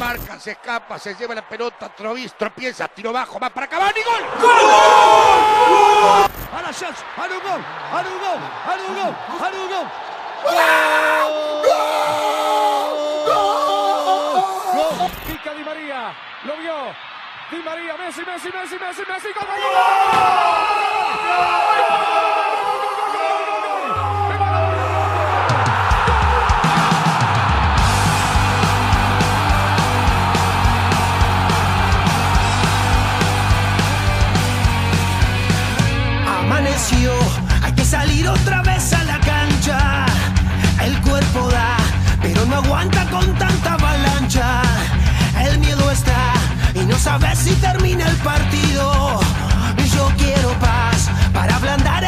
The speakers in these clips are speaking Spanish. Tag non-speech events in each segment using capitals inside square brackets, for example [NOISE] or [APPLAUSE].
Marca, se escapa, se lleva la pelota, Trovis, tropieza, tiro bajo, va para Cavani, gol. ¡Gol! A la chance, a un gol, a un gol, a un gol, a un gol. ¡Gol! Pica Di María, lo vio. Di María, Messi, Messi, Messi, Messi, Messi, gol, gol, gol. Sabes si termina el partido. Yo quiero paz para ablandar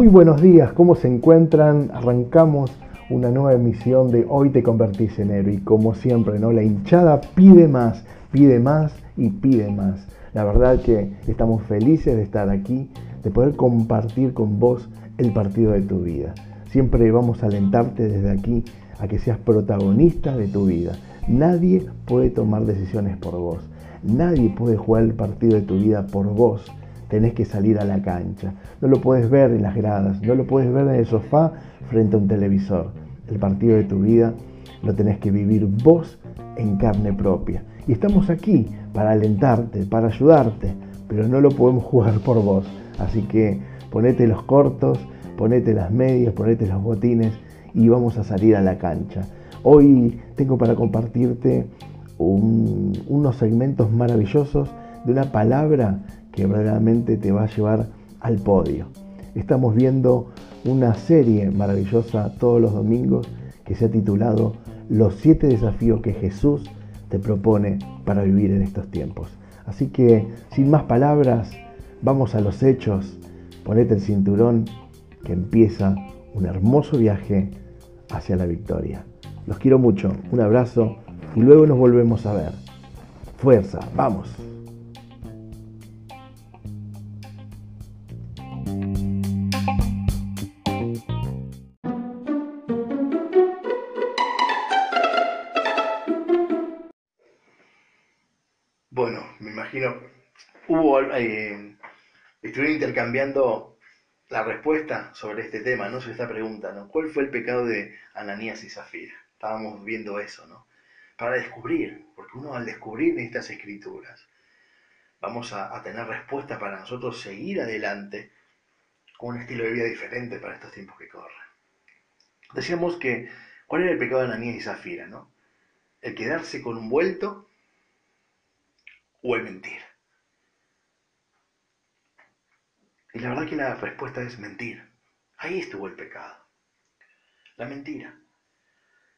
muy buenos días, ¿cómo se encuentran? Arrancamos una nueva emisión de Hoy te convertís en héroe y como siempre, ¿no? La hinchada pide más, pide más y pide más. La verdad que estamos felices de estar aquí, de poder compartir con vos el partido de tu vida. Siempre vamos a alentarte desde aquí a que seas protagonista de tu vida. Nadie puede tomar decisiones por vos. Nadie puede jugar el partido de tu vida por vos tenés que salir a la cancha. No lo puedes ver en las gradas, no lo puedes ver en el sofá frente a un televisor. El partido de tu vida lo tenés que vivir vos en carne propia. Y estamos aquí para alentarte, para ayudarte, pero no lo podemos [LAUGHS] jugar por vos. Así que ponete los cortos, ponete las medias, ponete los botines y vamos a salir a la cancha. Hoy tengo para compartirte un- unos segmentos maravillosos de una palabra que verdaderamente te va a llevar al podio. Estamos viendo una serie maravillosa todos los domingos que se ha titulado Los siete desafíos que Jesús te propone para vivir en estos tiempos. Así que, sin más palabras, vamos a los hechos. Ponete el cinturón que empieza un hermoso viaje hacia la victoria. Los quiero mucho, un abrazo y luego nos volvemos a ver. Fuerza, vamos. Hubo, eh, estuvieron intercambiando la respuesta sobre este tema, ¿no? Sobre esta pregunta, ¿no? ¿Cuál fue el pecado de Ananías y Zafira? Estábamos viendo eso, ¿no? Para descubrir, porque uno al descubrir estas escrituras, vamos a, tener respuesta para nosotros seguir adelante con un estilo de vida diferente para estos tiempos que corren. Decíamos que, ¿cuál era el pecado de Ananías y Zafira, no? El quedarse con un vuelto o el mentir. Y la verdad que la respuesta es mentir. Ahí estuvo el pecado. La mentira.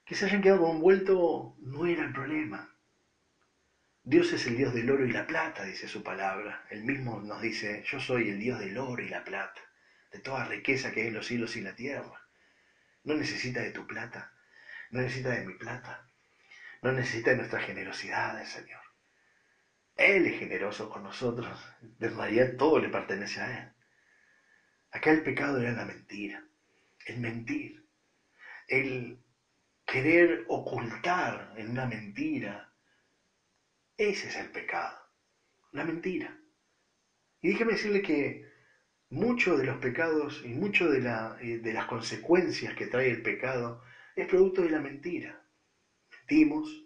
Que se hayan quedado con un vuelto no era el problema. Dios es el Dios del oro y la plata, dice su palabra. Él mismo nos dice, yo soy el Dios del oro y la plata, de toda riqueza que hay en los cielos y la tierra. No necesita de tu plata, no necesita de mi plata, no necesita de nuestra generosidad, el Señor. Él es generoso con nosotros, de realidad todo le pertenece a Él. Acá el pecado era la mentira, el mentir, el querer ocultar en una mentira. Ese es el pecado, la mentira. Y déjeme decirle que muchos de los pecados y muchas de, eh, de las consecuencias que trae el pecado es producto de la mentira. Mentimos,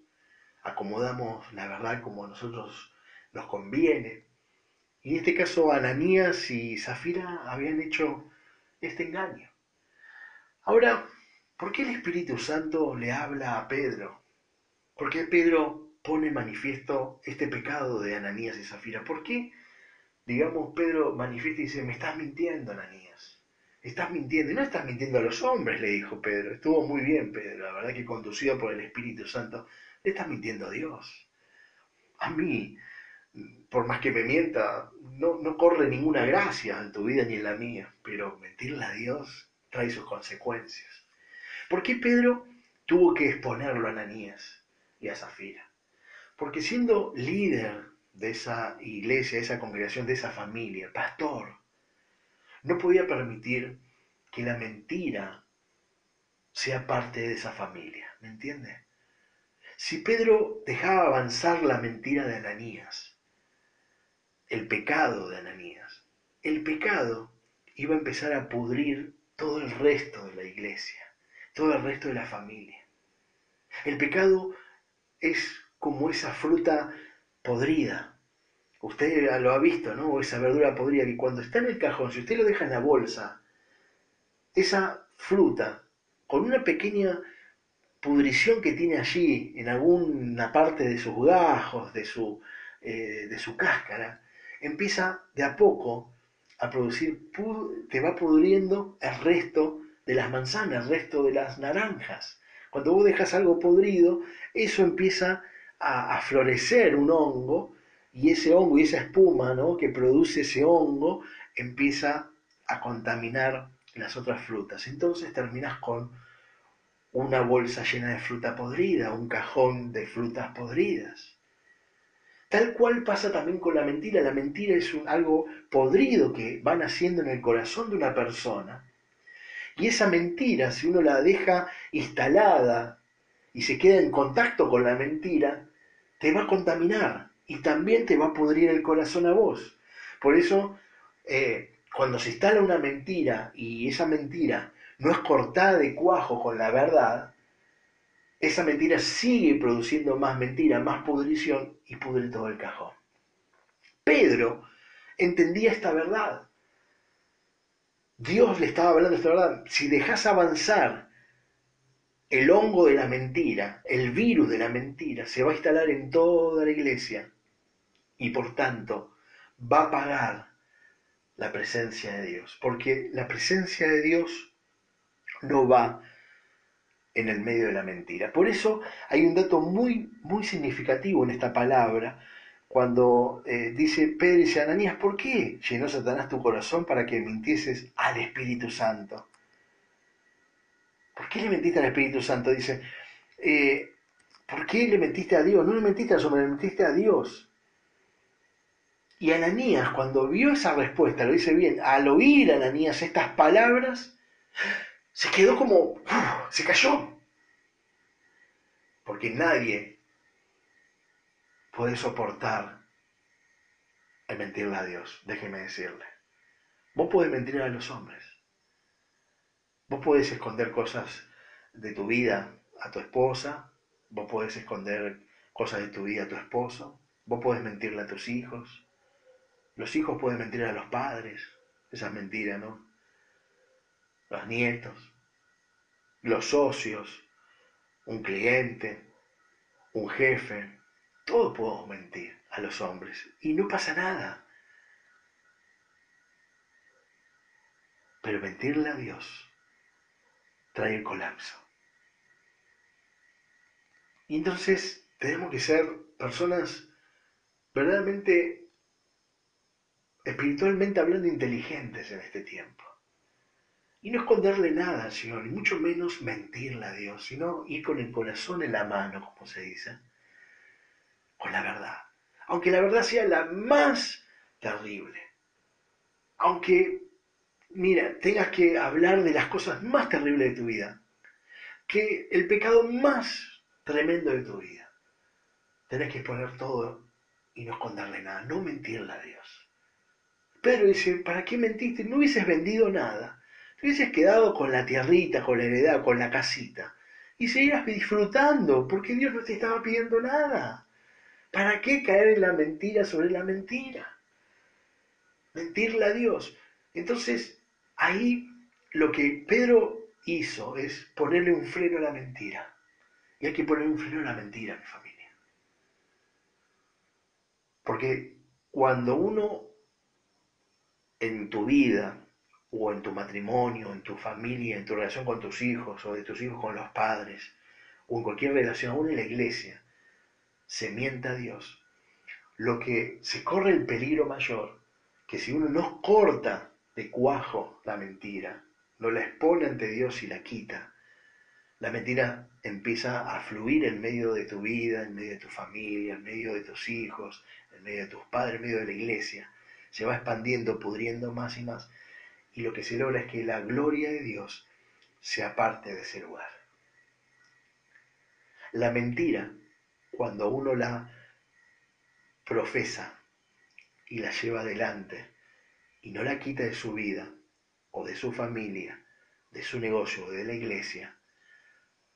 acomodamos la verdad como a nosotros nos conviene, y en este caso Ananías y Zafira habían hecho este engaño. Ahora, ¿por qué el Espíritu Santo le habla a Pedro? ¿Por qué Pedro pone manifiesto este pecado de Ananías y Zafira? ¿Por qué, digamos, Pedro manifiesta y dice, me estás mintiendo, Ananías? Estás mintiendo. Y no estás mintiendo a los hombres, le dijo Pedro. Estuvo muy bien, Pedro. La verdad que conducido por el Espíritu Santo, le estás mintiendo a Dios. A mí, por más que me mienta, no, no corre ninguna gracia en tu vida ni en la mía, pero mentirle a Dios trae sus consecuencias. ¿Por qué Pedro tuvo que exponerlo a Ananías y a Zafira? Porque siendo líder de esa iglesia, de esa congregación, de esa familia, pastor, no podía permitir que la mentira sea parte de esa familia, ¿me entiende? Si Pedro dejaba avanzar la mentira de Ananías, el pecado de Ananías. El pecado iba a empezar a pudrir todo el resto de la iglesia, todo el resto de la familia. El pecado es como esa fruta podrida. Usted lo ha visto, ¿no? Esa verdura podrida que cuando está en el cajón, si usted lo deja en la bolsa, esa fruta, con una pequeña pudrición que tiene allí, en alguna parte de sus gajos, de su, eh, de su cáscara, empieza de a poco a producir, te va pudriendo el resto de las manzanas, el resto de las naranjas. Cuando vos dejas algo podrido, eso empieza a, florecer un hongo y ese hongo y esa espuma ¿no? que produce ese hongo empieza a contaminar las otras frutas. Entonces terminas con una bolsa llena de fruta podrida, un cajón de frutas podridas. Tal cual pasa también con la mentira. La mentira es algo podrido que van haciendo en el corazón de una persona. Y esa mentira, si uno la deja instalada y se queda en contacto con la mentira, te va a contaminar y también te va a podrir el corazón a vos. Por eso, eh, cuando se instala una mentira y esa mentira no es cortada de cuajo con la verdad, esa mentira sigue produciendo más mentira, más pudrición y pudre todo el cajón. Pedro entendía esta verdad. Dios le estaba hablando esta verdad. Si dejas avanzar el hongo de la mentira, el virus de la mentira, se va a instalar en toda la iglesia y por tanto va a pagar la presencia de Dios. Porque la presencia de Dios no va en el medio de la mentira. Por eso hay un dato muy, muy significativo en esta palabra, cuando eh, dice Pedro y Ananías, ¿por qué llenó Satanás tu corazón para que mintieses al Espíritu Santo? ¿Por qué le mentiste al Espíritu Santo? Dice, eh, ¿por qué le mentiste a Dios? No le mentiste a hombre, le mentiste a Dios. Y Ananías, cuando vio esa respuesta, lo dice bien, al oír Ananías estas palabras, se quedó como, se cayó. Porque nadie puede soportar es mentirle a Dios, déjeme decirle. Vos podés mentir a los hombres. Vos podés esconder cosas de tu vida a tu esposa, vos podés esconder cosas de tu vida a tu esposo, vos podés mentirle a tus hijos, los hijos pueden mentir a los padres, esa es mentira, ¿no? Los nietos, los socios, un cliente, un jefe, todos podemos mentir a los hombres y no pasa nada. Pero mentirle a Dios trae el colapso. Y entonces tenemos que ser personas verdaderamente, espiritualmente hablando, inteligentes en este tiempo. Y no esconderle nada al Señor, y mucho menos mentirle a Dios, sino ir con el corazón en la mano, como se dice, con la verdad. Aunque la verdad sea la más terrible. Aunque, mira, tengas que hablar de las cosas más terribles de tu vida. Que el pecado más tremendo de tu vida. Tenés que exponer todo y no esconderle nada, no mentirle a Dios. Pedro dice, ¿para qué mentiste? No hubieses vendido nada. Te hubieses quedado con la tierrita, con la heredad, con la casita. Y seguirás disfrutando, porque Dios no te estaba pidiendo nada. ¿Para qué caer en la mentira sobre la mentira? Mentirle a Dios. Entonces, ahí lo que Pedro hizo es ponerle un freno a la mentira. Y hay que poner un freno a la mentira, mi familia. Porque cuando uno en tu vida o en tu matrimonio, en tu familia, en tu relación con tus hijos o de tus hijos con los padres, o en cualquier relación, aún en la iglesia, se mienta a Dios, lo que se corre el peligro mayor, que si uno no corta de cuajo la mentira, no la expone ante Dios y la quita, la mentira empieza a fluir en medio de tu vida, en medio de tu familia, en medio de tus hijos, en medio de tus padres, en medio de la iglesia. Se va expandiendo, pudriendo más y más. Y lo que se logra es que la gloria de Dios se aparte de ese lugar. La mentira, cuando uno la profesa y la lleva adelante y no la quita de su vida o de su familia, de su negocio o de la iglesia,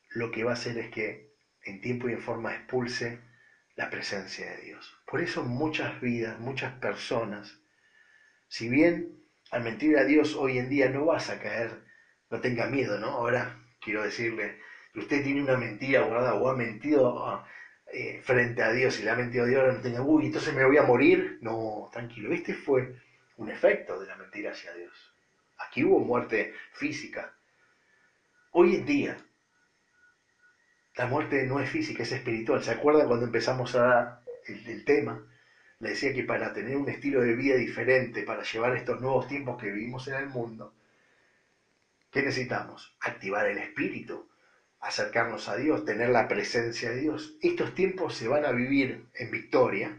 lo que va a hacer es que en tiempo y en forma expulse la presencia de Dios. Por eso muchas vidas, muchas personas, si bien al mentir a Dios hoy en día no vas a caer, no tenga miedo, ¿no? Ahora quiero decirle que usted tiene una mentira guardada o ha mentido ah, eh, frente a Dios y le ha mentido a Dios, ahora no tenga, uy, entonces me voy a morir. No, tranquilo, este fue un efecto de la mentira hacia Dios. Aquí hubo muerte física. Hoy en día, la muerte no es física, es espiritual. ¿Se acuerdan cuando empezamos a el, el tema? Le decía que para tener un estilo de vida diferente, para llevar estos nuevos tiempos que vivimos en el mundo, ¿qué necesitamos? Activar el espíritu, acercarnos a Dios, tener la presencia de Dios. Estos tiempos se van a vivir en victoria,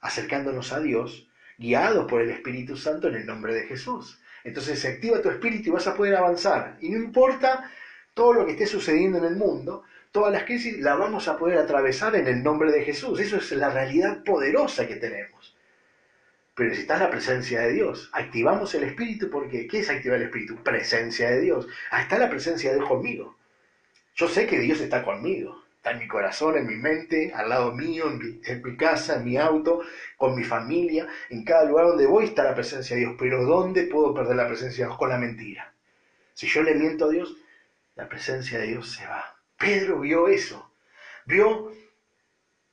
acercándonos a Dios, guiados por el Espíritu Santo en el nombre de Jesús. Entonces se activa tu espíritu y vas a poder avanzar. Y no importa todo lo que esté sucediendo en el mundo, todas las crisis las vamos a poder atravesar en el nombre de Jesús. Eso es la realidad poderosa que tenemos. Pero necesitas la presencia de Dios. Activamos el Espíritu porque ¿qué es activar el Espíritu? Presencia de Dios. Ahí está la presencia de Dios conmigo. Yo sé que Dios está conmigo. Está en mi corazón, en mi mente, al lado mío, en mi, en mi casa, en mi auto, con mi familia. En cada lugar donde voy está la presencia de Dios. Pero ¿dónde puedo perder la presencia de Dios? Con la mentira. Si yo le miento a Dios, la presencia de Dios se va. Pedro vio eso, vio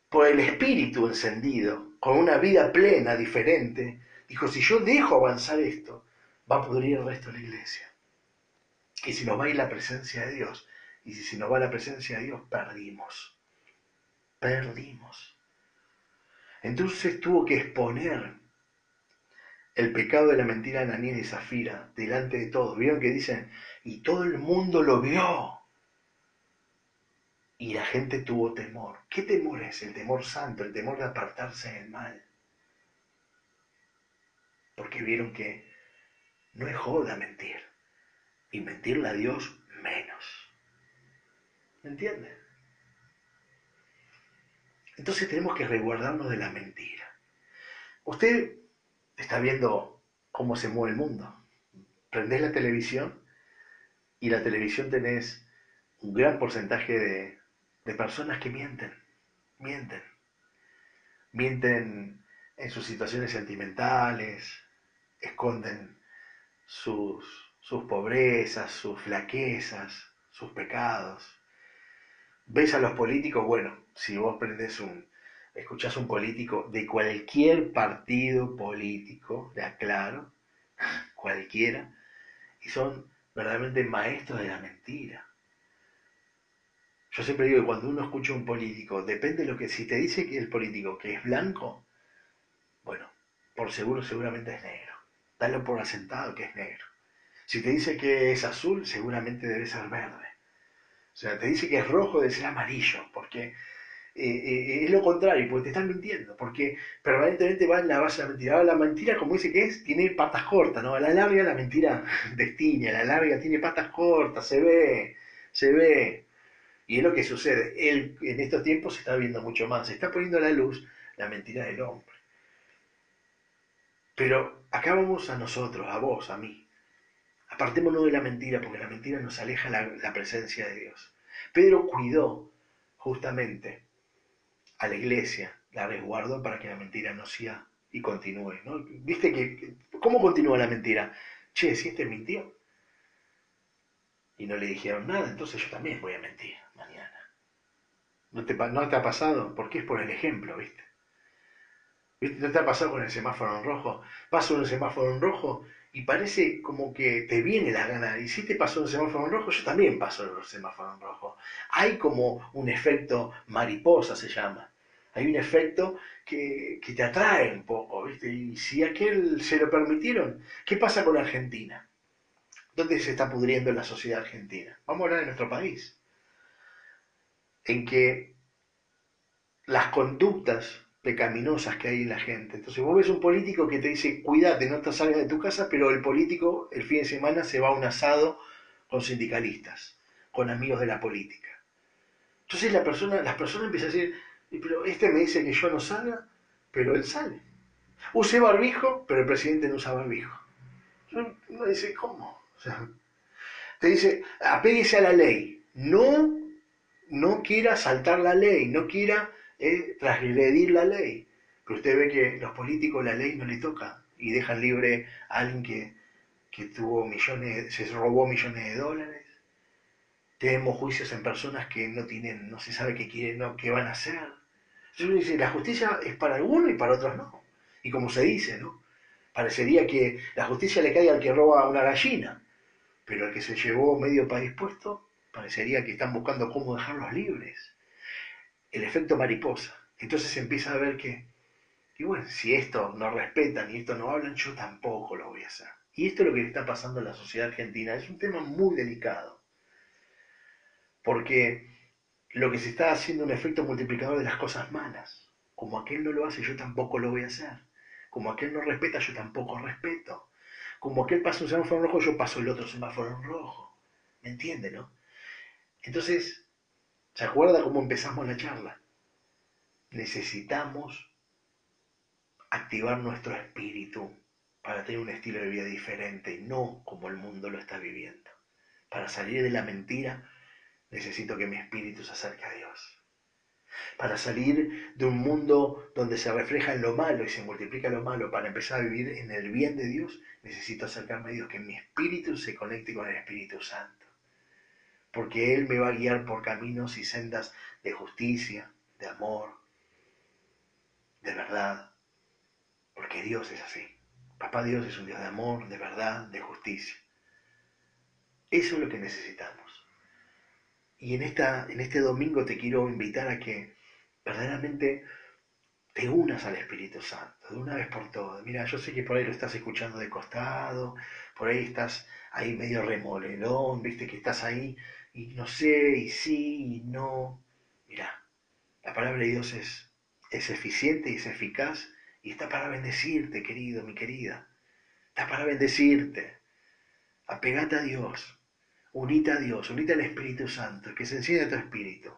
por el espíritu encendido, con una vida plena, diferente, dijo, si yo dejo avanzar esto, va a pudrir el resto de la iglesia. Y si nos va a ir la presencia de Dios, y si nos va la presencia de Dios, perdimos. Perdimos. Entonces tuvo que exponer el pecado de la mentira de Ananías y Zafira delante de todos. ¿Vieron que dicen? Y todo el mundo lo vio. Y la gente tuvo temor. ¿Qué temor es? El temor santo, el temor de apartarse del mal. Porque vieron que no es joda mentir. Y mentirle a Dios menos. ¿Me entienden? Entonces tenemos que resguardarnos de la mentira. Usted está viendo cómo se mueve el mundo. Prendés la televisión y la televisión tenés un gran porcentaje de, de personas que mienten, mienten. Mienten en sus situaciones sentimentales, esconden sus, sus pobrezas, sus flaquezas, sus pecados. Ves a los políticos, bueno, si vos prendes un, escuchás un político de cualquier partido político, de aclaro, [LAUGHS] cualquiera, y son verdaderamente maestros de la mentira. Yo siempre digo que cuando uno escucha a un político, depende de lo que, si te dice que el político que es blanco, bueno, por seguro seguramente es negro. Dalo por asentado que es negro. Si te dice que es azul, seguramente debe ser verde. O sea, te dice que es rojo, debe ser amarillo, porque eh, eh, es lo contrario, porque te están mintiendo, porque permanentemente va en la base de la mentira. La mentira, como dice que es, tiene patas cortas, ¿no? A la larga la mentira [LAUGHS] destiña, a la larga tiene patas cortas, se ve, se ve. Y es lo que sucede. Él en estos tiempos se está viendo mucho más, se está poniendo a la luz la mentira del hombre. Pero acá vamos a nosotros, a vos, a mí. Apartémonos de la mentira, porque la mentira nos aleja la, la presencia de Dios. Pedro cuidó justamente a la iglesia, la resguardó para que la mentira no sea y continúe. ¿no? ¿Viste que cómo continúa la mentira? Che, si este mintió. Y no le dijeron nada, entonces yo también voy a mentir. ¿No te, no ha pasado? Porque es por el ejemplo, ¿viste? ¿Viste? ¿No te ha pasado con el semáforo en rojo? Paso el semáforo en rojo y parece como que te viene la gana. Y si te pasó un semáforo en rojo, yo también paso el semáforo en rojo. Hay como un efecto mariposa, se llama. Hay un efecto que, que te atrae un poco, ¿viste? Y si aquel se lo permitieron, ¿qué pasa con Argentina? ¿Dónde se está pudriendo la sociedad argentina? Vamos a hablar de nuestro país. En que las conductas pecaminosas que hay en la gente. Entonces vos ves un político que te dice, cuídate, no te salgas de tu casa, pero el político el fin de semana se va a un asado con sindicalistas, con amigos de la política. Entonces la persona, las personas empiezan a decir, pero este me dice que yo no salga, pero él sale. Use barbijo, pero el presidente no usa barbijo. Uno dice, ¿cómo? Te dice, apéguese a la ley. No, no quiera saltar la ley, no quiera eh, la ley. Pero usted ve que los políticos la ley no le toca y dejan libre a alguien que, que tuvo millones, se robó millones de dólares. Tenemos juicios en personas que no tienen, no se sabe qué quieren, no, qué van a hacer. Entonces dice, la justicia es para algunos y para otros no. Y como se dice, ¿no? Parecería que la justicia le cae al que roba una gallina, pero al que se llevó medio país puesto, parecería que están buscando cómo dejarlos libres. El efecto mariposa. Entonces empieza a ver que, y bueno, si esto no respetan y esto no hablan, yo tampoco lo voy a hacer. Y esto es lo que está pasando a la sociedad argentina. Es un tema muy delicado. Porque lo que se está haciendo es un efecto multiplicador de las cosas malas. Como aquel no lo hace, yo tampoco lo voy a hacer. Como aquel no respeta, yo tampoco respeto. Como aquel pasa un semáforo en rojo, yo paso el otro semáforo en rojo. ¿Me entiende, no? Entonces, ¿se acuerda cómo empezamos la charla? Necesitamos activar nuestro espíritu para tener un estilo de vida diferente no como el mundo lo está viviendo. Para salir de la mentira, necesito que mi espíritu se acerque a Dios. Para salir de un mundo donde se refleja en lo malo y se multiplica lo malo, para empezar a vivir en el bien de Dios, necesito acercarme a Dios, que mi espíritu se conecte con el Espíritu Santo. Porque Él me va a guiar por caminos y sendas de justicia, de amor, de verdad. Porque Dios es así. Papá Dios es un Dios de amor, de verdad, de justicia. Eso es lo que necesitamos. Y en, esta, en este domingo te quiero invitar a que verdaderamente te unas al Espíritu Santo, de una vez por todas. Mira, yo sé que por ahí lo estás escuchando de costado, por ahí estás ahí medio remolelón, viste que estás ahí y no sé, y sí, y no. Mira, la palabra de Dios es, es eficiente y es eficaz y está para bendecirte, querido, mi querida. Está para bendecirte. Apegate a Dios. Unite a Dios, unite al Espíritu Santo, que se encienda tu espíritu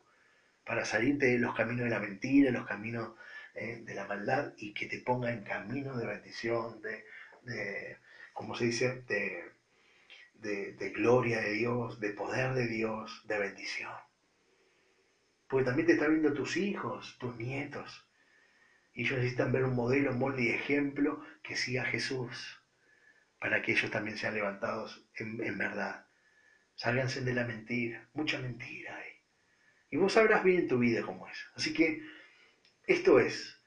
para salirte de los caminos de la mentira, los caminos eh, de la maldad y que te ponga en camino de bendición, de, de como se dice, de, de, gloria de Dios, de poder de Dios, de bendición. Porque también te están viendo tus hijos, tus nietos. Y ellos necesitan ver un modelo, molde y ejemplo que siga Jesús, para que ellos también sean levantados en, verdad. Sálganse de la mentira, mucha mentira hay. Y vos sabrás bien en tu vida cómo es. Así que esto es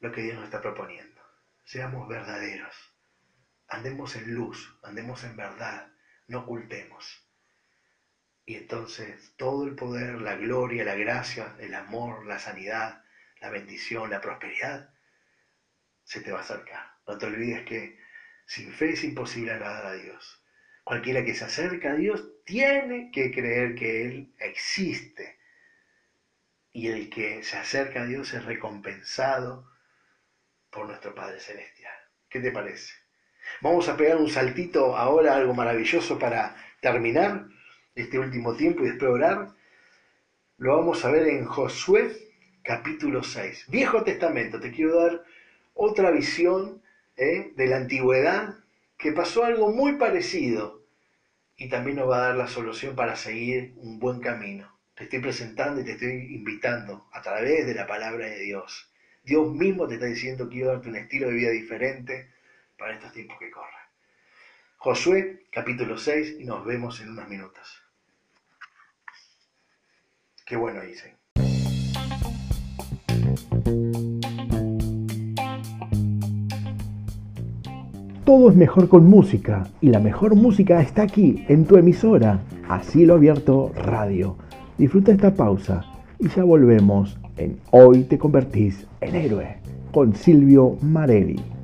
lo que Dios nos está proponiendo. Seamos verdaderos. Andemos en luz, andemos en verdad, no ocultemos. Y entonces todo el poder, la gloria, la gracia, el amor, la sanidad, la bendición, la prosperidad, se te va a acercar. No te olvides que sin fe es imposible agradar a Dios. Cualquiera que se acerca a Dios tiene que creer que Él existe. Y el que se acerca a Dios es recompensado por nuestro Padre Celestial. ¿Qué te parece? Vamos a pegar un saltito ahora, algo maravilloso para terminar este último tiempo y después orar. Lo vamos a ver en Josué capítulo 6. Viejo Testamento, te quiero dar otra visión ¿eh? de la antigüedad que pasó algo muy parecido y también nos va a dar la solución para seguir un buen camino. Te estoy presentando y te estoy invitando a través de la palabra de Dios. Dios mismo te está diciendo quiero darte un estilo de vida diferente para estos tiempos que corren. Josué capítulo 6 y nos vemos en unos minutos. Qué bueno dice. Todo es mejor con música y la mejor música está aquí en tu emisora, Así lo Abierto Radio. Disfruta esta pausa y ya volvemos en Hoy te convertís en héroe con Silvio Marelli.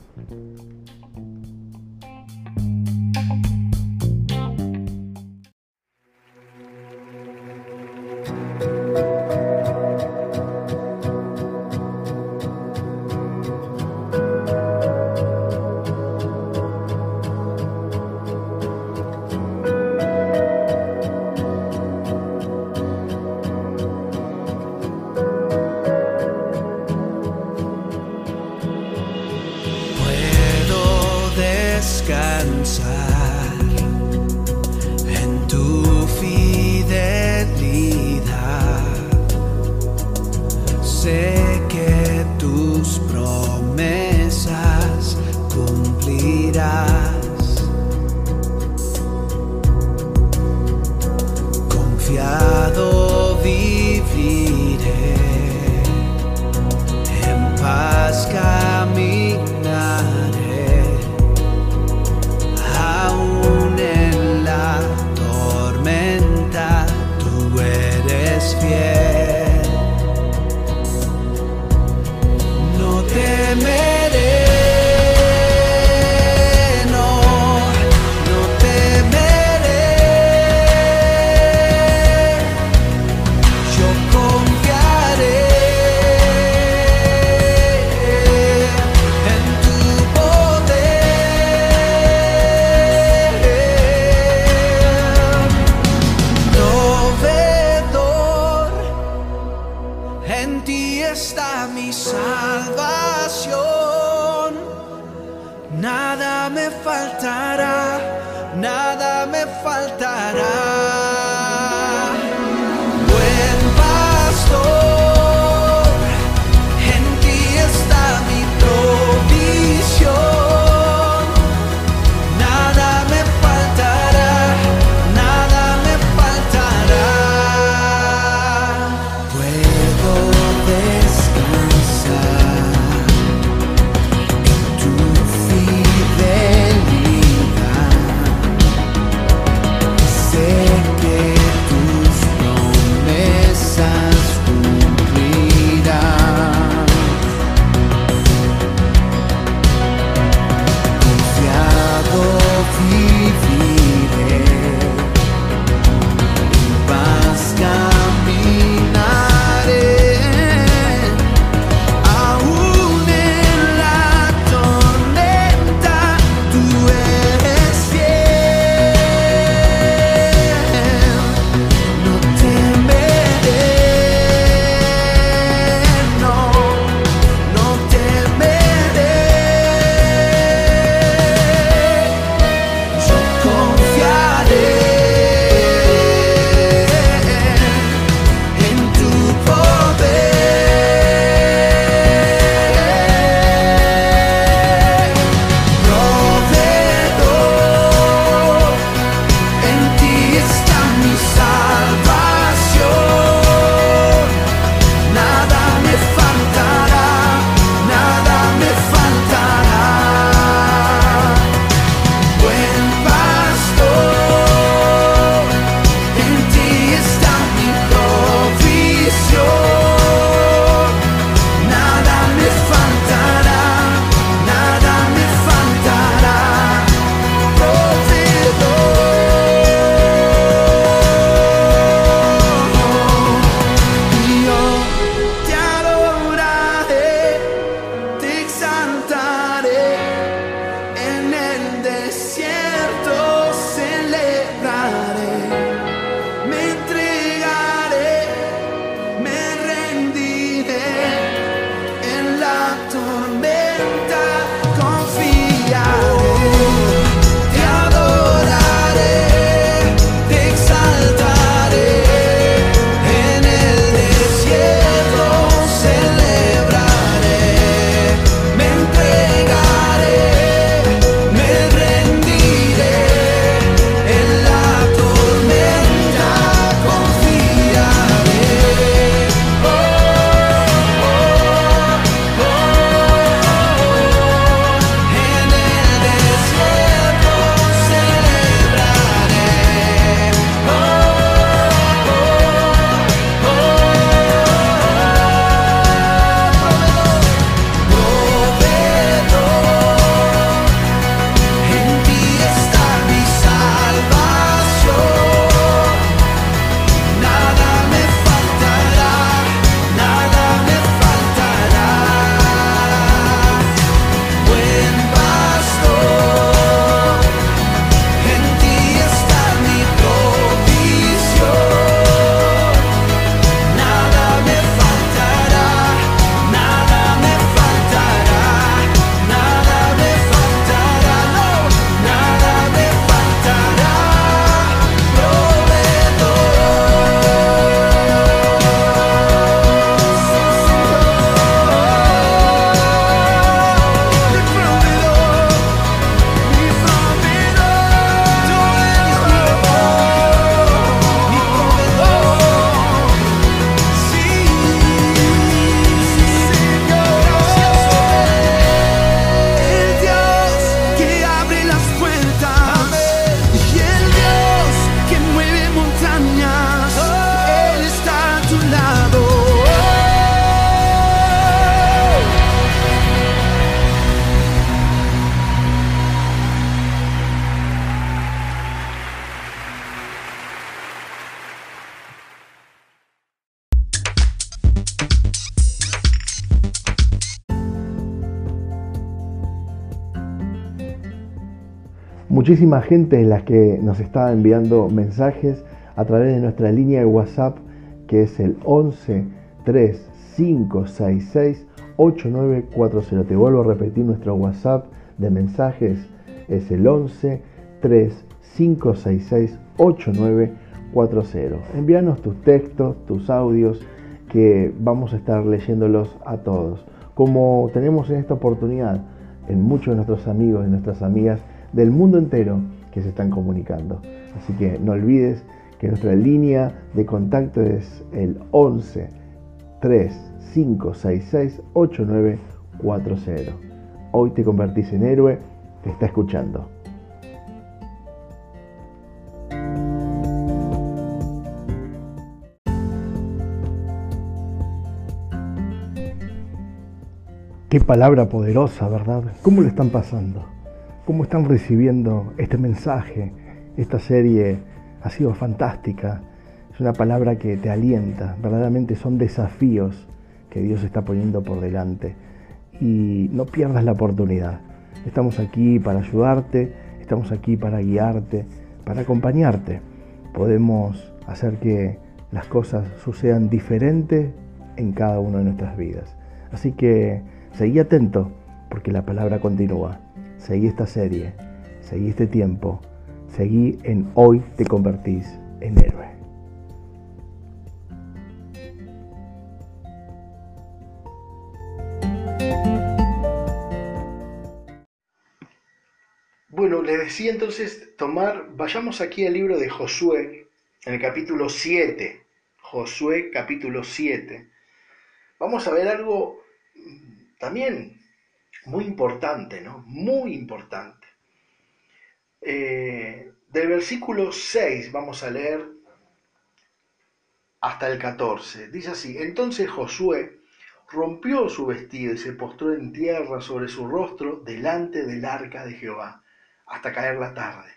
Muchísima gente en la que nos está enviando mensajes a través de nuestra línea de WhatsApp que es el 11 3 5 6 6 8940. Te vuelvo a repetir nuestro WhatsApp de mensajes es el 11 3 566 8940. Envíanos tus textos, tus audios, que vamos a estar leyéndolos a todos. Como tenemos en esta oportunidad en muchos de nuestros amigos y nuestras amigas del mundo entero que se están comunicando. Así que no olvides que nuestra línea de contacto es el 11 3 566 8940. Hoy te convertís en héroe, te está escuchando. Qué palabra poderosa, ¿verdad? ¿Cómo lo están pasando? ¿Cómo están recibiendo este mensaje? Esta serie ha sido fantástica. Es una palabra que te alienta. Verdaderamente son desafíos que Dios está poniendo por delante. Y no pierdas la oportunidad. Estamos aquí para ayudarte, estamos aquí para guiarte, para acompañarte. Podemos hacer que las cosas sucedan diferentes en cada una de nuestras vidas. Así que Seguí atento porque la palabra continúa. Seguí esta serie, seguí este tiempo, seguí en hoy te convertís en héroe. Bueno, le decía entonces tomar, vayamos aquí al libro de Josué, en el capítulo 7. Josué capítulo 7. Vamos a ver algo también muy importante, ¿no? Muy importante. Eh, del versículo 6 vamos a leer hasta el 14. Dice así, entonces Josué rompió su vestido y se postró en tierra sobre su rostro delante del arca de Jehová, hasta caer la tarde.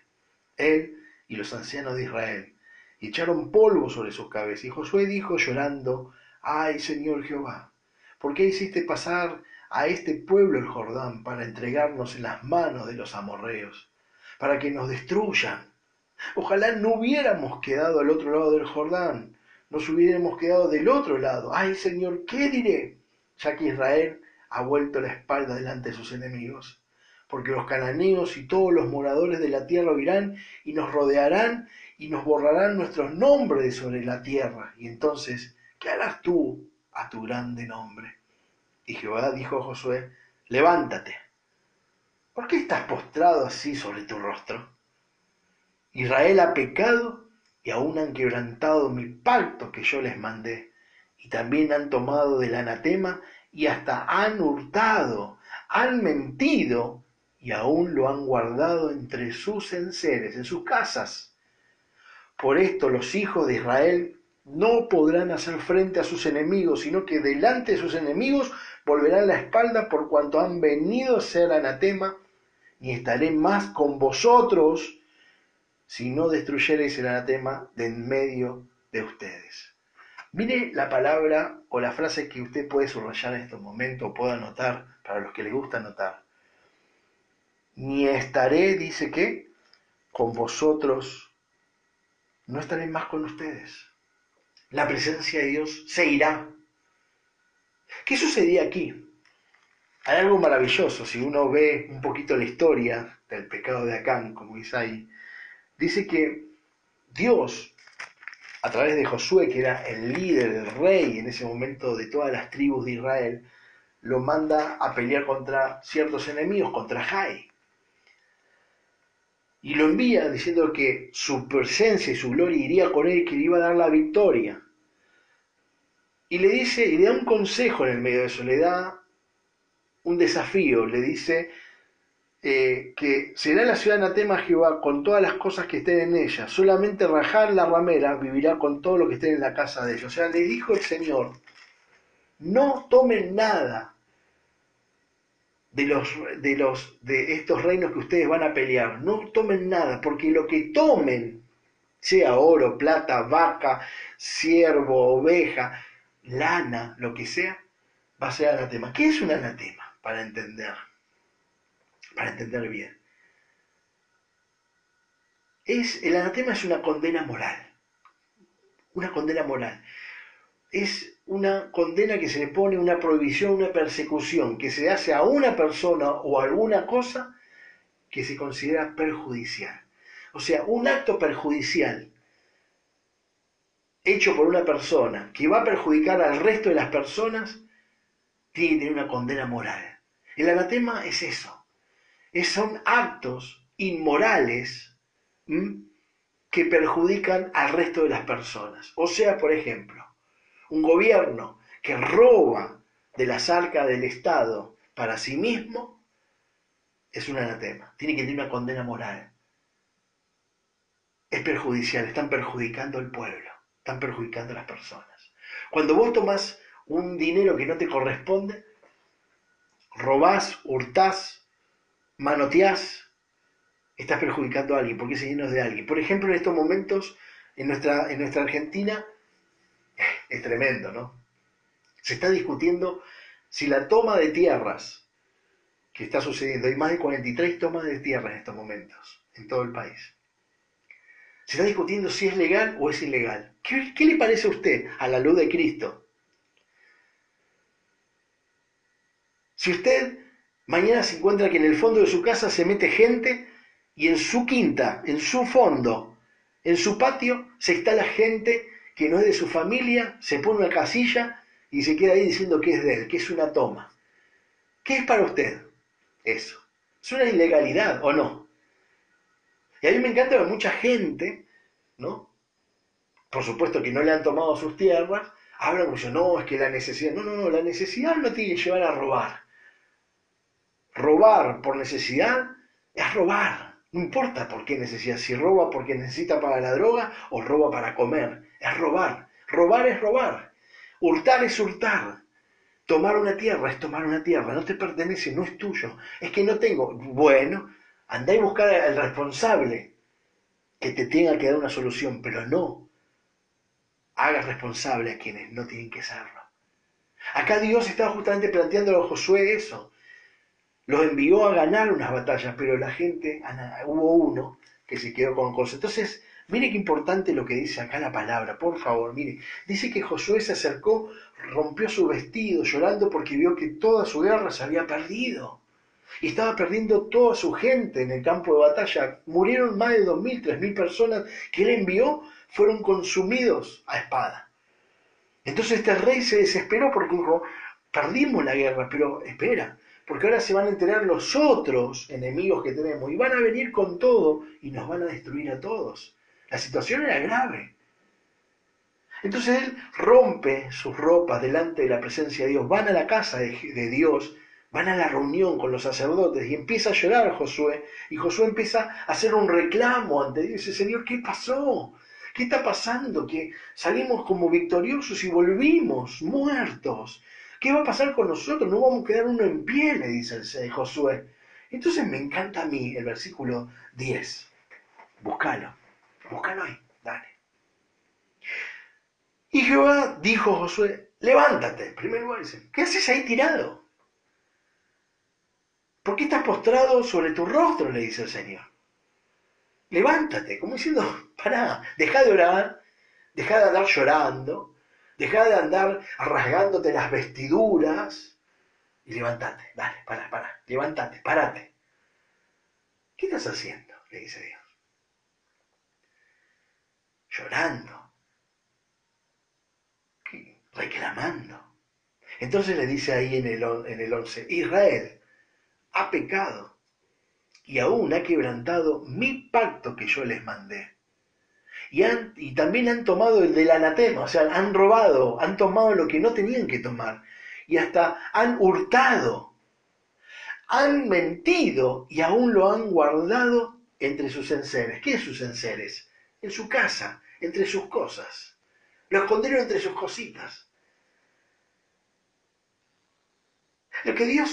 Él y los ancianos de Israel echaron polvo sobre sus cabezas. Y Josué dijo llorando, ay Señor Jehová, ¿por qué hiciste pasar a este pueblo el Jordán para entregarnos en las manos de los amorreos, para que nos destruyan. Ojalá no hubiéramos quedado al otro lado del Jordán, nos hubiéramos quedado del otro lado. Ay Señor, ¿qué diré? Ya que Israel ha vuelto la espalda delante de sus enemigos. Porque los cananeos y todos los moradores de la tierra oirán y nos rodearán y nos borrarán nuestros nombres sobre la tierra. Y entonces, ¿qué harás tú a tu grande nombre? Y Jehová dijo a Josué, levántate. ¿Por qué estás postrado así sobre tu rostro? Israel ha pecado y aún han quebrantado mi pacto que yo les mandé. Y también han tomado del anatema y hasta han hurtado, han mentido y aún lo han guardado entre sus enseres, en sus casas. Por esto los hijos de Israel no podrán hacer frente a sus enemigos, sino que delante de sus enemigos volverán la espalda por cuanto han venido a ser anatema, ni estaré más con vosotros si no destruyereis el anatema de en medio de ustedes. Mire la palabra o la frase que usted puede subrayar en este momento o pueda anotar para los que les gusta anotar. Ni estaré, dice que, con vosotros, no estaré más con ustedes. La presencia de Dios se irá ¿Qué sucedía aquí? Hay algo maravilloso, si uno ve un poquito la historia del pecado de Acán, como ahí, dice que Dios, a través de Josué, que era el líder, el rey en ese momento de todas las tribus de Israel, lo manda a pelear contra ciertos enemigos, contra Jai. Y lo envía diciendo que su presencia y su gloria iría con él, que le iba a dar la victoria. Y le dice, y le da un consejo en el medio de eso, le da un desafío, le dice eh, que será la ciudad anatema Jehová con todas las cosas que estén en ella, solamente rajar la ramera vivirá con todo lo que esté en la casa de ellos. O sea, le dijo el Señor, no tomen nada de los, de los de estos reinos que ustedes van a pelear, no tomen nada, porque lo que tomen, sea oro, plata, vaca, siervo, oveja, lana, lo que sea, va a ser anatema. ¿Qué es un anatema? Para entender, para entender bien. es, el anatema es una condena moral. Una condena moral. Es una condena que se le pone una prohibición, una persecución que se hace a una persona o a alguna cosa que se considera perjudicial. O sea, un acto perjudicial hecho por una persona que va a perjudicar al resto de las personas tiene que tener una condena moral. El anatema es eso. Es, son actos inmorales que perjudican al resto de las personas. O sea, por ejemplo, un gobierno que roba de las arcas del Estado para sí mismo es un anatema. Tiene que tener una condena moral. Es perjudicial, están perjudicando al pueblo, están perjudicando a las personas. Cuando vos tomás un dinero que no te corresponde, robás, hurtás, manoteás, estás perjudicando a alguien, porque ese dinero es de alguien. Por ejemplo, en estos momentos, en nuestra, en nuestra Argentina, [LAUGHS] es tremendo, ¿no? Se está discutiendo si la toma de tierras que está sucediendo, hay más de 43 tomas de tierra en estos momentos, en todo el país. Se está discutiendo si es legal o es ilegal. ¿Qué, le parece a usted a la luz de Cristo? Si usted mañana se encuentra que en el fondo de su casa se mete gente y en su quinta, en su fondo, en su patio, se instala gente que no es de su familia, se pone una casilla y se queda ahí diciendo que es de él, que es una toma. ¿Qué es para usted eso? ¿Es una ilegalidad o no? Y a mí me encanta ver mucha gente, ¿no? Por supuesto que no le han tomado sus tierras, hablan mucho, no, es que la necesidad, no, no, no, la necesidad no tiene que llevar a robar. Robar por necesidad es robar. No importa por qué necesidad, si roba porque necesita para la droga o roba para comer. Es robar. Robar es robar. Hurtar es hurtar. Tomar una tierra es tomar una tierra. No te pertenece, no es tuyo. Es que no tengo. Bueno, andá y buscar al responsable que te tenga que dar una solución, pero no hagas responsable a quienes no tienen que serlo. Acá Dios estaba justamente planteando a Josué eso. Los envió a ganar unas batallas, pero la gente, hubo uno que se quedó con cosas. Entonces, mire qué importante lo que dice acá la palabra, por favor, mire. Dice que Josué se acercó, rompió su vestido, llorando porque vio que toda su guerra se había perdido. Y estaba perdiendo toda su gente en el campo de batalla. Murieron más de dos mil, tres mil personas que él envió, fueron consumidos a espada. Entonces este rey se desesperó porque dijo, perdimos la guerra, pero espera, porque ahora se van a enterar los otros enemigos que tenemos y van a venir con todo y nos van a destruir a todos. La situación era grave. Entonces él rompe sus ropas delante de la presencia de Dios, van a la casa de, Dios, van a la reunión con los sacerdotes y empieza a llorar Josué. Y Josué empieza a hacer un reclamo ante Dios. Dice, Señor, ¿qué pasó? ¿Qué está pasando? Que salimos como victoriosos y volvimos muertos. ¿Qué va a pasar con nosotros? No vamos a quedar uno en pie, le dice el Josué. Entonces me encanta a mí el versículo 10. Búscalo, búscalo ahí, dale. Y Jehová dijo a Josué, levántate. En primer dice, ¿qué haces ahí tirado? ¿Por qué estás postrado sobre tu rostro? le dice el Señor. Levántate, como diciendo, [LAUGHS] pará, deja de orar, deja de andar llorando, Deja de andar rasgándote las vestiduras y levántate. Dale, para, para. Levántate, párate. ¿Qué estás haciendo? Le dice Dios. Llorando. Reclamando. Entonces le dice ahí en el, en el 11, Israel ha pecado y aún ha quebrantado mi pacto que yo les mandé y, también han tomado el del anatema, o sea, han robado, han tomado lo que no tenían que tomar y hasta han hurtado, han mentido y aún lo han guardado entre sus enseres. ¿Qué es sus enseres? En su casa, entre sus cosas. Lo escondieron entre sus cositas. Lo que Dios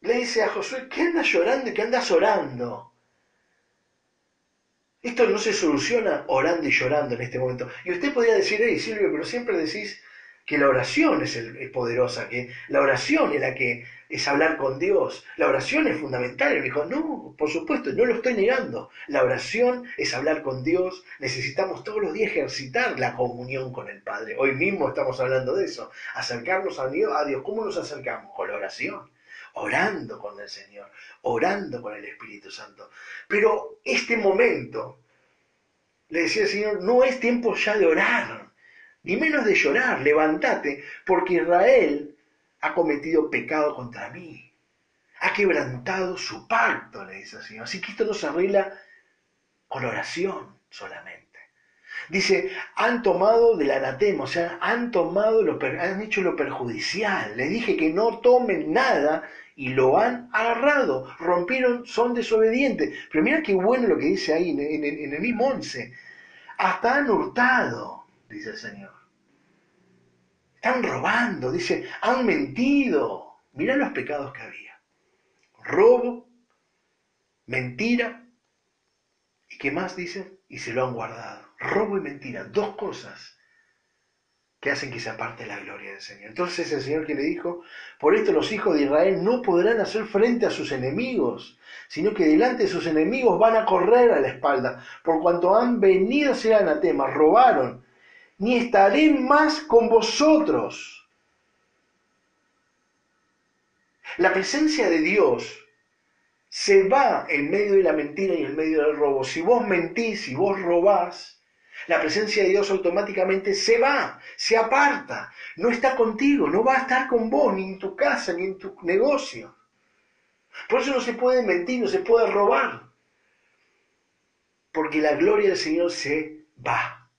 le dice a Josué, ¿qué andas llorando y qué andas orando? Esto no se soluciona orando y llorando en este momento. Y usted podría decir, hey Silvio, pero siempre decís que la oración es, el- es poderosa, que la oración es la que es hablar con Dios. La oración es fundamental. Y me dijo, no, por supuesto, no lo estoy negando. La oración es hablar con Dios. Necesitamos todos los días ejercitar la comunión con el Padre. Hoy mismo estamos hablando de eso. Acercarnos a Dios. A Dios. ¿Cómo nos acercamos? Con la oración. Orando con el Señor. Orando con el Espíritu Santo. Pero este momento, le decía el Señor, no es tiempo ya de orar. Ni menos de llorar. Levántate. Porque Israel ha cometido pecado contra mí. Ha quebrantado su pacto, le dice el Señor. Así que esto no se arregla con oración solamente. Dice, han tomado del anatema, o sea, han tomado, lo han hecho lo perjudicial. Le dije que no tomen nada y lo han agarrado. Rompieron, son desobedientes. Pero mira qué bueno lo que dice ahí en el mismo 11. Hasta han hurtado, dice el Señor. Están robando, dice, han mentido. Mirá los pecados que había. Robo, mentira, ¿y qué más dice? Y se lo han guardado. Robo y mentira, dos cosas que hacen que se aparte la gloria del Señor. Entonces el Señor que le dijo, por esto los hijos de Israel no podrán hacer frente a sus enemigos, sino que delante de sus enemigos van a correr a la espalda, por cuanto han venido a ser anatema, robaron, ni estaré más con vosotros. La presencia de Dios se va en medio de la mentira y en medio del robo. Si vos mentís, si vos robás, la presencia de Dios automáticamente se va, se aparta, no está contigo, no va a estar con vos, ni en tu casa, ni en tu negocio. Por eso no se puede mentir, no se puede robar, porque la gloria del Señor se va.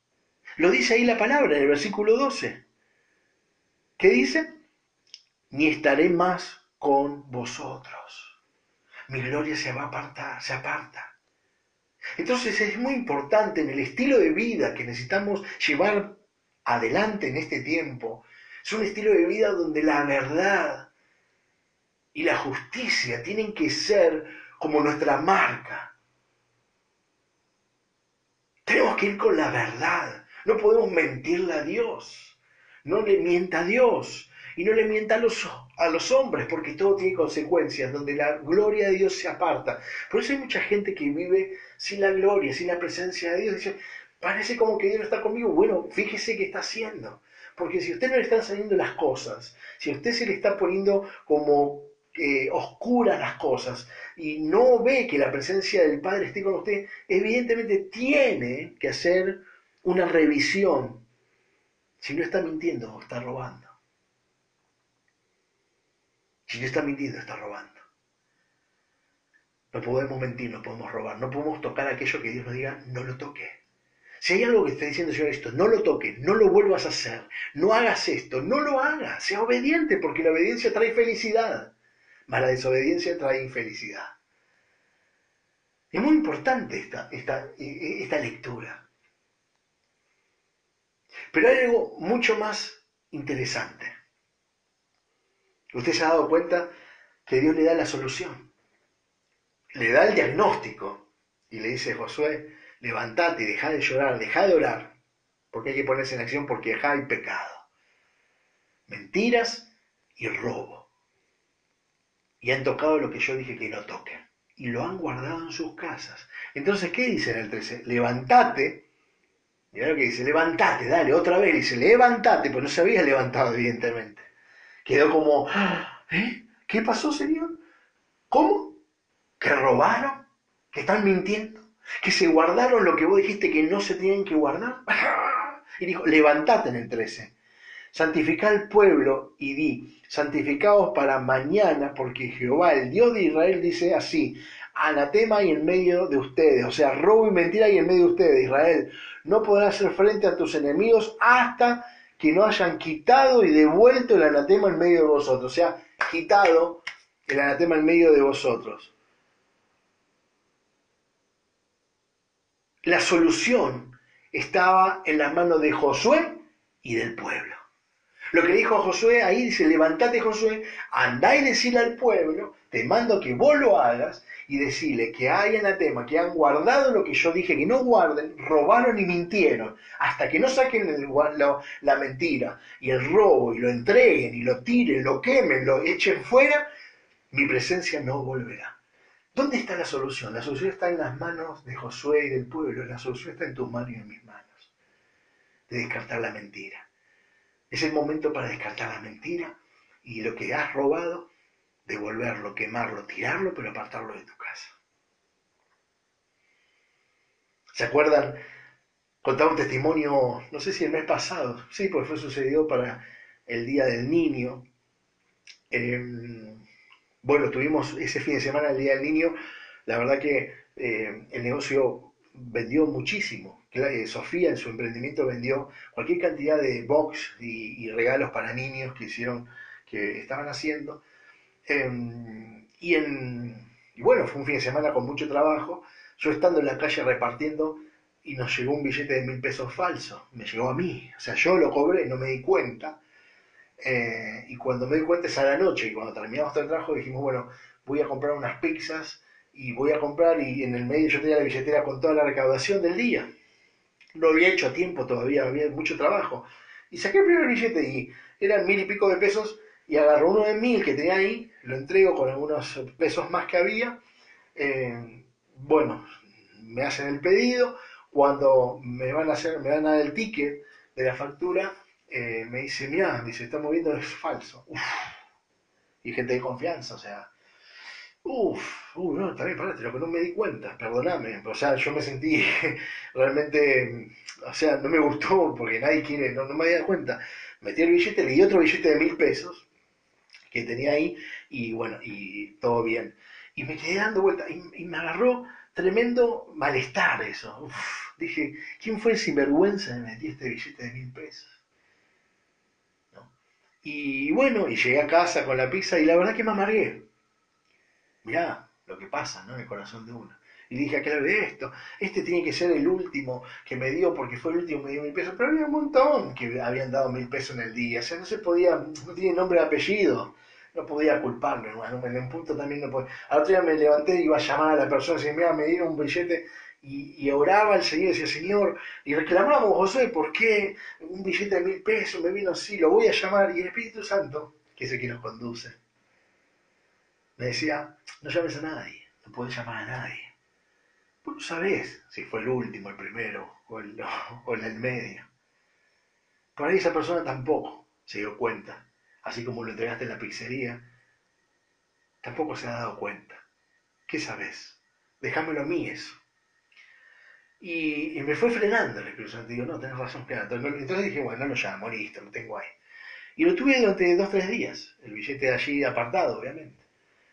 Lo dice ahí la palabra en el versículo 12. ¿Qué dice? Ni estaré más con vosotros. Mi gloria se va a apartar, se aparta. Entonces es muy importante en el estilo de vida que necesitamos llevar adelante en este tiempo. Es un estilo de vida donde la verdad y la justicia tienen que ser como nuestra marca. Tenemos que ir con la verdad. No podemos mentirle a Dios. No le mienta a Dios. Y no le mienta a los, a los hombres, porque todo tiene consecuencias, donde la gloria de Dios se aparta. Por eso hay mucha gente que vive sin la gloria, sin la presencia de Dios. Dice, parece como que Dios no está conmigo. Bueno, fíjese qué está haciendo. Porque si a usted no le están saliendo las cosas, si a usted se le está poniendo como eh, oscuras las cosas y no ve que la presencia del Padre esté con usted, evidentemente tiene que hacer una revisión. Si no está mintiendo o está robando. Si no está mintiendo, está robando. No podemos mentir, no podemos robar, no podemos tocar aquello que Dios nos diga, no lo toque. Si hay algo que está diciendo el Señor esto, no lo toques, no lo vuelvas a hacer, no hagas esto, no lo hagas, sea obediente, porque la obediencia trae felicidad, mas la desobediencia trae infelicidad. Es muy importante esta, esta, esta lectura. Pero hay algo mucho más interesante. Usted se ha dado cuenta que Dios le da la solución. Le da el diagnóstico y le dice Josué, levantate, deja de llorar, deja de orar, porque hay que ponerse en acción porque acá hay pecado. Mentiras y robo. Y han tocado lo que yo dije que no toquen. Y lo han guardado en sus casas. Entonces, ¿qué dice en el 13? Levantate. Mirá lo que dice, levantate, dale, otra vez. Dice, levantate, pues no se había levantado, evidentemente. Quedó como, ¿eh? ¿Qué pasó, Señor? ¿Cómo? ¿Que robaron? ¿Que están mintiendo? ¿Que se guardaron lo que vos dijiste que no se tenían que guardar? [LAUGHS] Y dijo, levantate en el 13. Santificá al pueblo y di, santificaos para mañana, porque Jehová, el Dios de Israel, dice así, anatema hay en medio de ustedes, o sea, robo y mentira hay en medio de ustedes, Israel. No podrás hacer frente a tus enemigos hasta que no hayan quitado y devuelto el anatema en medio de vosotros, o sea, quitado el anatema en medio de vosotros. La solución estaba en las manos de Josué y del pueblo. Lo que dijo Josué ahí dice, levantate Josué, andá y decirle al pueblo te mando que vos lo hagas y decirle que hay anatema, que han guardado lo que yo dije que no guarden, robaron y mintieron, hasta que no saquen la mentira y el robo y lo entreguen y lo tiren, lo quemen, lo echen fuera, mi presencia no volverá. ¿Dónde está la solución? La solución está en las manos de Josué y del pueblo, la solución está en tus manos y en mis manos, de descartar la mentira. Es el momento para descartar la mentira y lo que has robado, devolverlo, quemarlo, tirarlo, pero apartarlo de tu casa. ¿Se acuerdan? Contaba un testimonio, no sé si el mes pasado, sí, pues fue sucedido para el Día del Niño. Eh, bueno, tuvimos ese fin de semana, el Día del Niño, la verdad que eh, el negocio vendió muchísimo. Eh, Sofía en su emprendimiento vendió cualquier cantidad de box y, regalos para niños que hicieron, que estaban haciendo. Em, y, en, bueno, fue un fin de semana con mucho trabajo. Yo estando en la calle repartiendo y nos llegó un billete de mil pesos falso. Me llegó a mí. O sea, yo lo cobré, no me di cuenta. Eh, y cuando me di cuenta es a la noche y cuando terminamos el trabajo dijimos, bueno, voy a comprar unas pizzas y voy a comprar y en el medio yo tenía la billetera con toda la recaudación del día. Lo había hecho a tiempo todavía, había mucho trabajo. Y saqué el primer billete y eran mil y pico de pesos y agarro uno de mil que tenía ahí, lo entrego con algunos pesos más que había. Eh, bueno, me hacen el pedido, cuando me van a hacer, me van a dar el ticket de la factura, eh, me dice, mira, dice, está moviendo, es falso. Y gente de confianza, o sea, uff, uh, no, también, parate, lo que no me di cuenta, perdóname. O sea, yo me sentí [LAUGHS] realmente, o sea, no me gustó porque nadie quiere, no, me había dado cuenta. Metí el billete, le di otro billete de mil pesos que tenía ahí y bueno, y todo bien. Y me quedé dando vuelta y, me agarró tremendo malestar eso. dije, ¿quién fue el sinvergüenza de meter este billete de mil pesos? Y bueno, y llegué a casa con la pizza y la verdad que me amargué. Mirá lo que pasa, ¿no? En el corazón de uno. Y dije, ¿a qué le ve esto? Este tiene que ser el último que me dio porque fue el último que me dio mil pesos. Pero había un montón que habían dado mil pesos en el día. O no se podía, no tiene nombre apellido. No podía culparlo, hermano. En un punto también no podía. Al otro día me levanté y iba a llamar a la persona y decir, mira, me dieron un billete y, oraba al Señor y decía, Señor, y reclamamos, José, ¿por qué un billete de mil pesos me vino así? Lo voy a llamar. Y el Espíritu Santo, que es el que nos conduce, me decía, no llames a nadie, no puedes llamar a nadie. Vos no sabés si fue el último, el primero o el, [LAUGHS] o el medio. Por ahí esa persona tampoco se dio cuenta, así como lo entregaste en la pizzería, tampoco se ha dado cuenta. ¿Qué sabes? Déjamelo a mí eso. Y, me fue frenando el Espíritu. Digo, no, tenés razón, claro. Entonces, dije, bueno, no lo llamo, listo, lo tengo ahí. Y lo tuve durante dos, tres días, el billete de allí apartado, obviamente.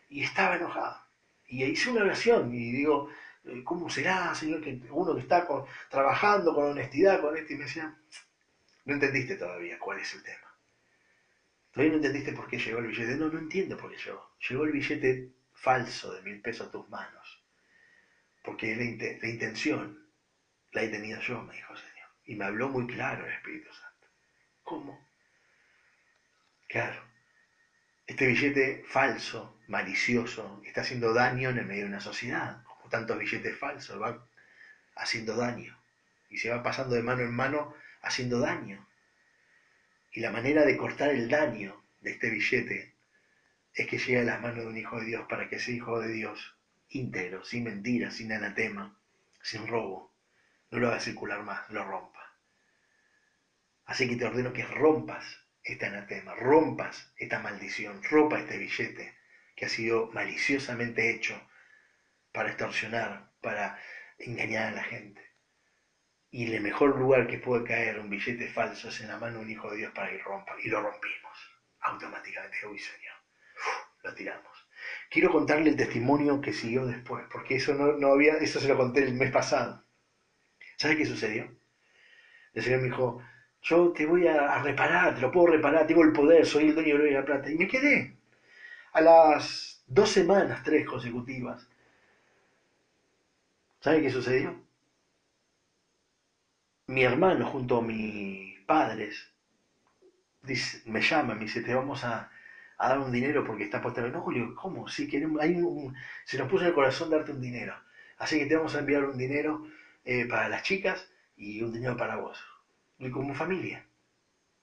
Y estaba enojado. Y hice una oración y digo, eh, ¿cómo será, Señor, que uno que está trabajando con honestidad, con esto? Y me decía, no entendiste todavía cuál es el tema. Todavía no entendiste por qué llegó el billete. No, no entiendo por qué llegó. Llegó el billete falso de mil pesos a tus manos. Porque es la intención la he tenido yo, me dijo Señor. Y me habló muy claro el Espíritu Santo. ¿Cómo? Claro, este billete falso, malicioso, está haciendo daño en el medio de una sociedad. Como tantos billetes falsos, va haciendo daño. Y se va pasando de mano en mano haciendo daño. Y la manera de cortar el daño de este billete es que llegue a las manos de un hijo de Dios para que ese hijo de Dios, íntegro, sin mentiras, sin anatema, sin robo, no lo hagas circular más, lo rompa. Así que te ordeno que rompas este anatema, rompas esta maldición, rompa este billete que ha sido maliciosamente hecho para extorsionar, para engañar a la gente. Y el mejor lugar que puede caer un billete falso es en la mano de un hijo de Dios para que rompa. Y lo rompimos automáticamente. Uy, Señor, lo tiramos. Quiero contarle el testimonio que siguió después, porque eso no, no había, eso se lo conté el mes pasado. ¿Sabe qué sucedió? El Señor me dijo, yo te voy a, reparar, te lo puedo reparar, tengo el poder, soy el dueño de la plata. Y me quedé. A las dos semanas, tres consecutivas. ¿Sabe qué sucedió? Mi hermano junto a mis padres me llama, me dice, te vamos a, dar un dinero porque estás postergando. No, Julio, ¿cómo? Sí, queremos, se nos puso en el corazón darte un dinero. Así que te vamos a enviar un dinero eh, para las chicas y un dinero para vos. Y como familia.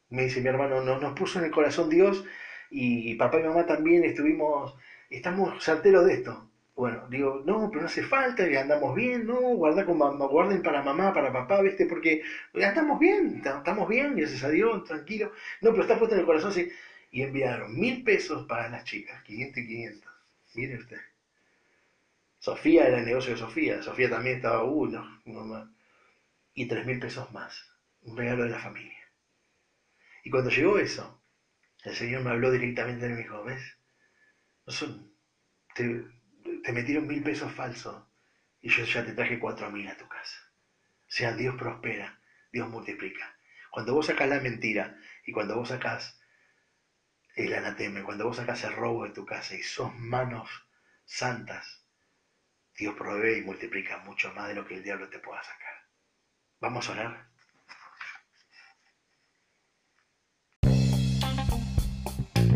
Me dice mi hermano, no, nos puso en el corazón Dios y papá y mamá también estuvimos, estamos certeros de esto. Bueno, digo, no, pero no hace falta, andamos bien, no, guarda con mamá, guarden para mamá, para papá, ¿viste? Porque ya estamos bien, estamos bien, gracias a Dios, tranquilo. No, pero está puesto en el corazón, sí. Y enviaron mil pesos para las chicas, 500 y 500. Mire usted. Sofía era el negocio de Sofía, Sofía también estaba uno, uno Y tres mil pesos más, un regalo de la familia. Y cuando llegó eso, el Señor me habló directamente y me dijo, ¿ves? No son, te, te metieron mil pesos falsos y yo ya te traje cuatro mil a tu casa. O sea, Dios prospera, Dios multiplica. Cuando vos sacás la mentira y cuando vos sacás el anatema, cuando vos sacás el robo de tu casa y sos manos santas, Dios provee y multiplica mucho más de lo que el diablo te pueda sacar. Vamos a orar.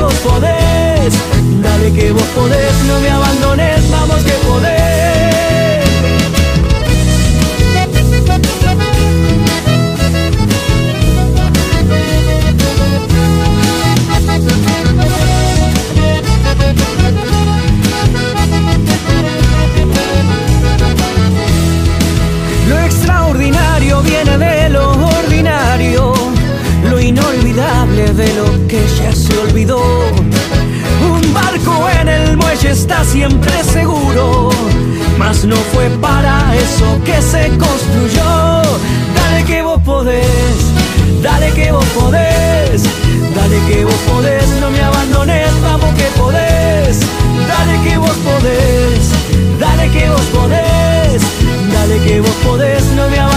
vos podés, dale que vos podés, no me abandones. no me abandones, vamos que podés. Dale que vos podés, dale que vos podés, dale que vos podés, no me abandones.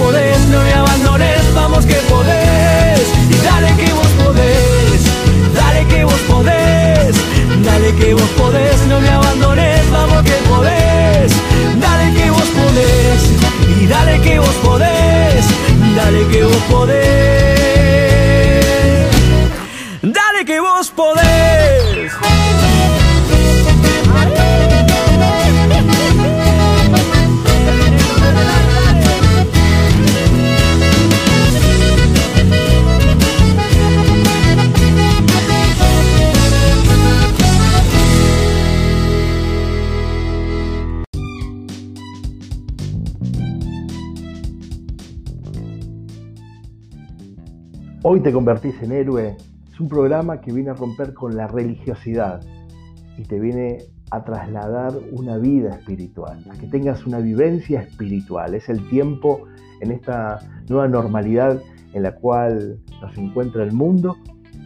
Hoy te convertís en héroe es un programa que viene a romper con la religiosidad, y te viene a trasladar una vida espiritual, a que tengas una vivencia espiritual. Es el tiempo en esta nueva normalidad en la cual nos encuentra el mundo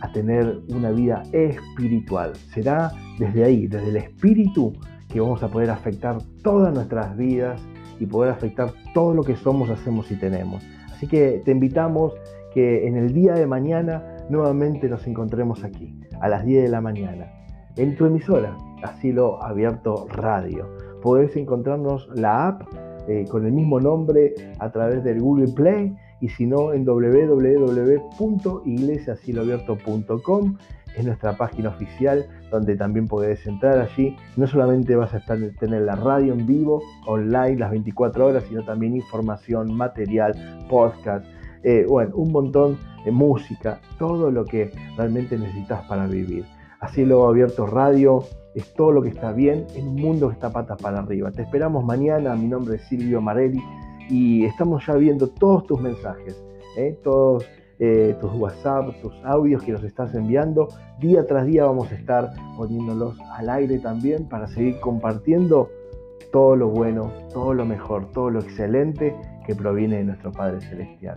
a tener una vida espiritual. Será desde ahí, desde el espíritu, que vamos a poder afectar todas nuestras vidas y poder afectar todo lo que somos, hacemos y tenemos. Así que te invitamos que en el día de mañana nuevamente nos encontremos aquí, a las 10 de la mañana, en tu emisora, Asilo Abierto Radio. Podés encontrarnos la app eh, con el mismo nombre a través del Google Play y si no en www.iglesiasiloabierto.com es nuestra página oficial donde también podés entrar allí. No solamente vas a estar, tener la radio en vivo, online, las 24 horas, sino también información, material, podcast, eh, bueno, un montón de música, todo lo que realmente necesitas para vivir. Así lo abierto radio es todo lo que está bien en un mundo que está patas para arriba. Te esperamos mañana, mi nombre es Silvio Marelli y estamos ya viendo todos tus mensajes, ¿eh? todos eh, tus WhatsApp, tus audios que nos estás enviando. Día tras día vamos a estar poniéndolos al aire también para seguir compartiendo todo lo bueno, todo lo mejor, todo lo excelente que proviene de nuestro Padre Celestial.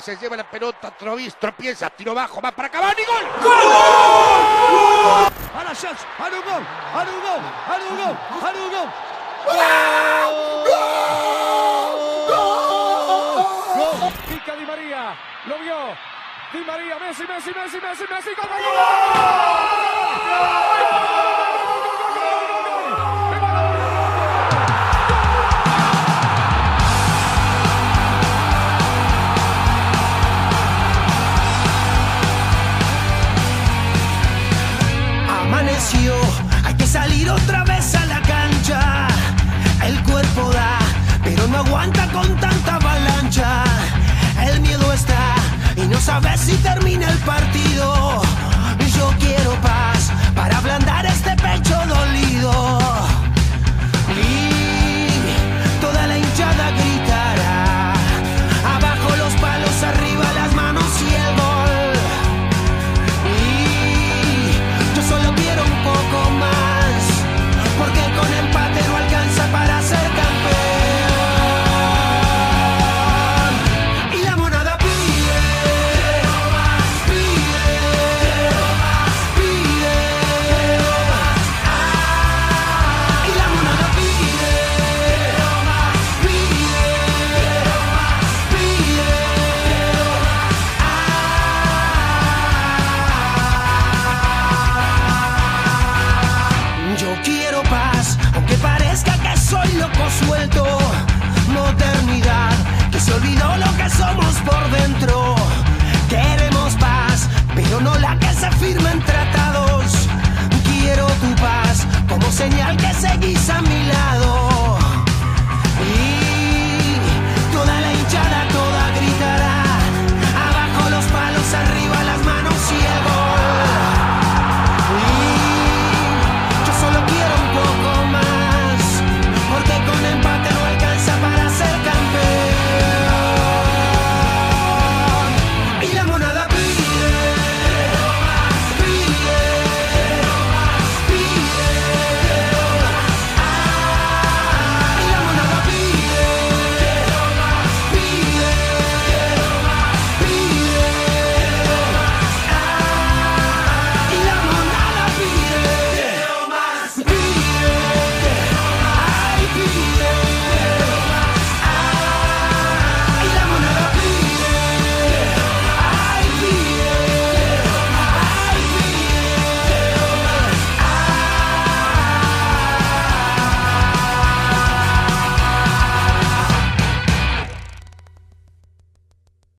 Se lleva la pelota, Trovis, tropieza, tiro bajo, va para Cavani, gol. ¡Gol! A la chance, a un gol, a un gol, a un gol, a un gol. Pica Di María, lo vio. Di María, Messi, Messi, Messi, Messi, Messi, gol, gol, gol. Si termina.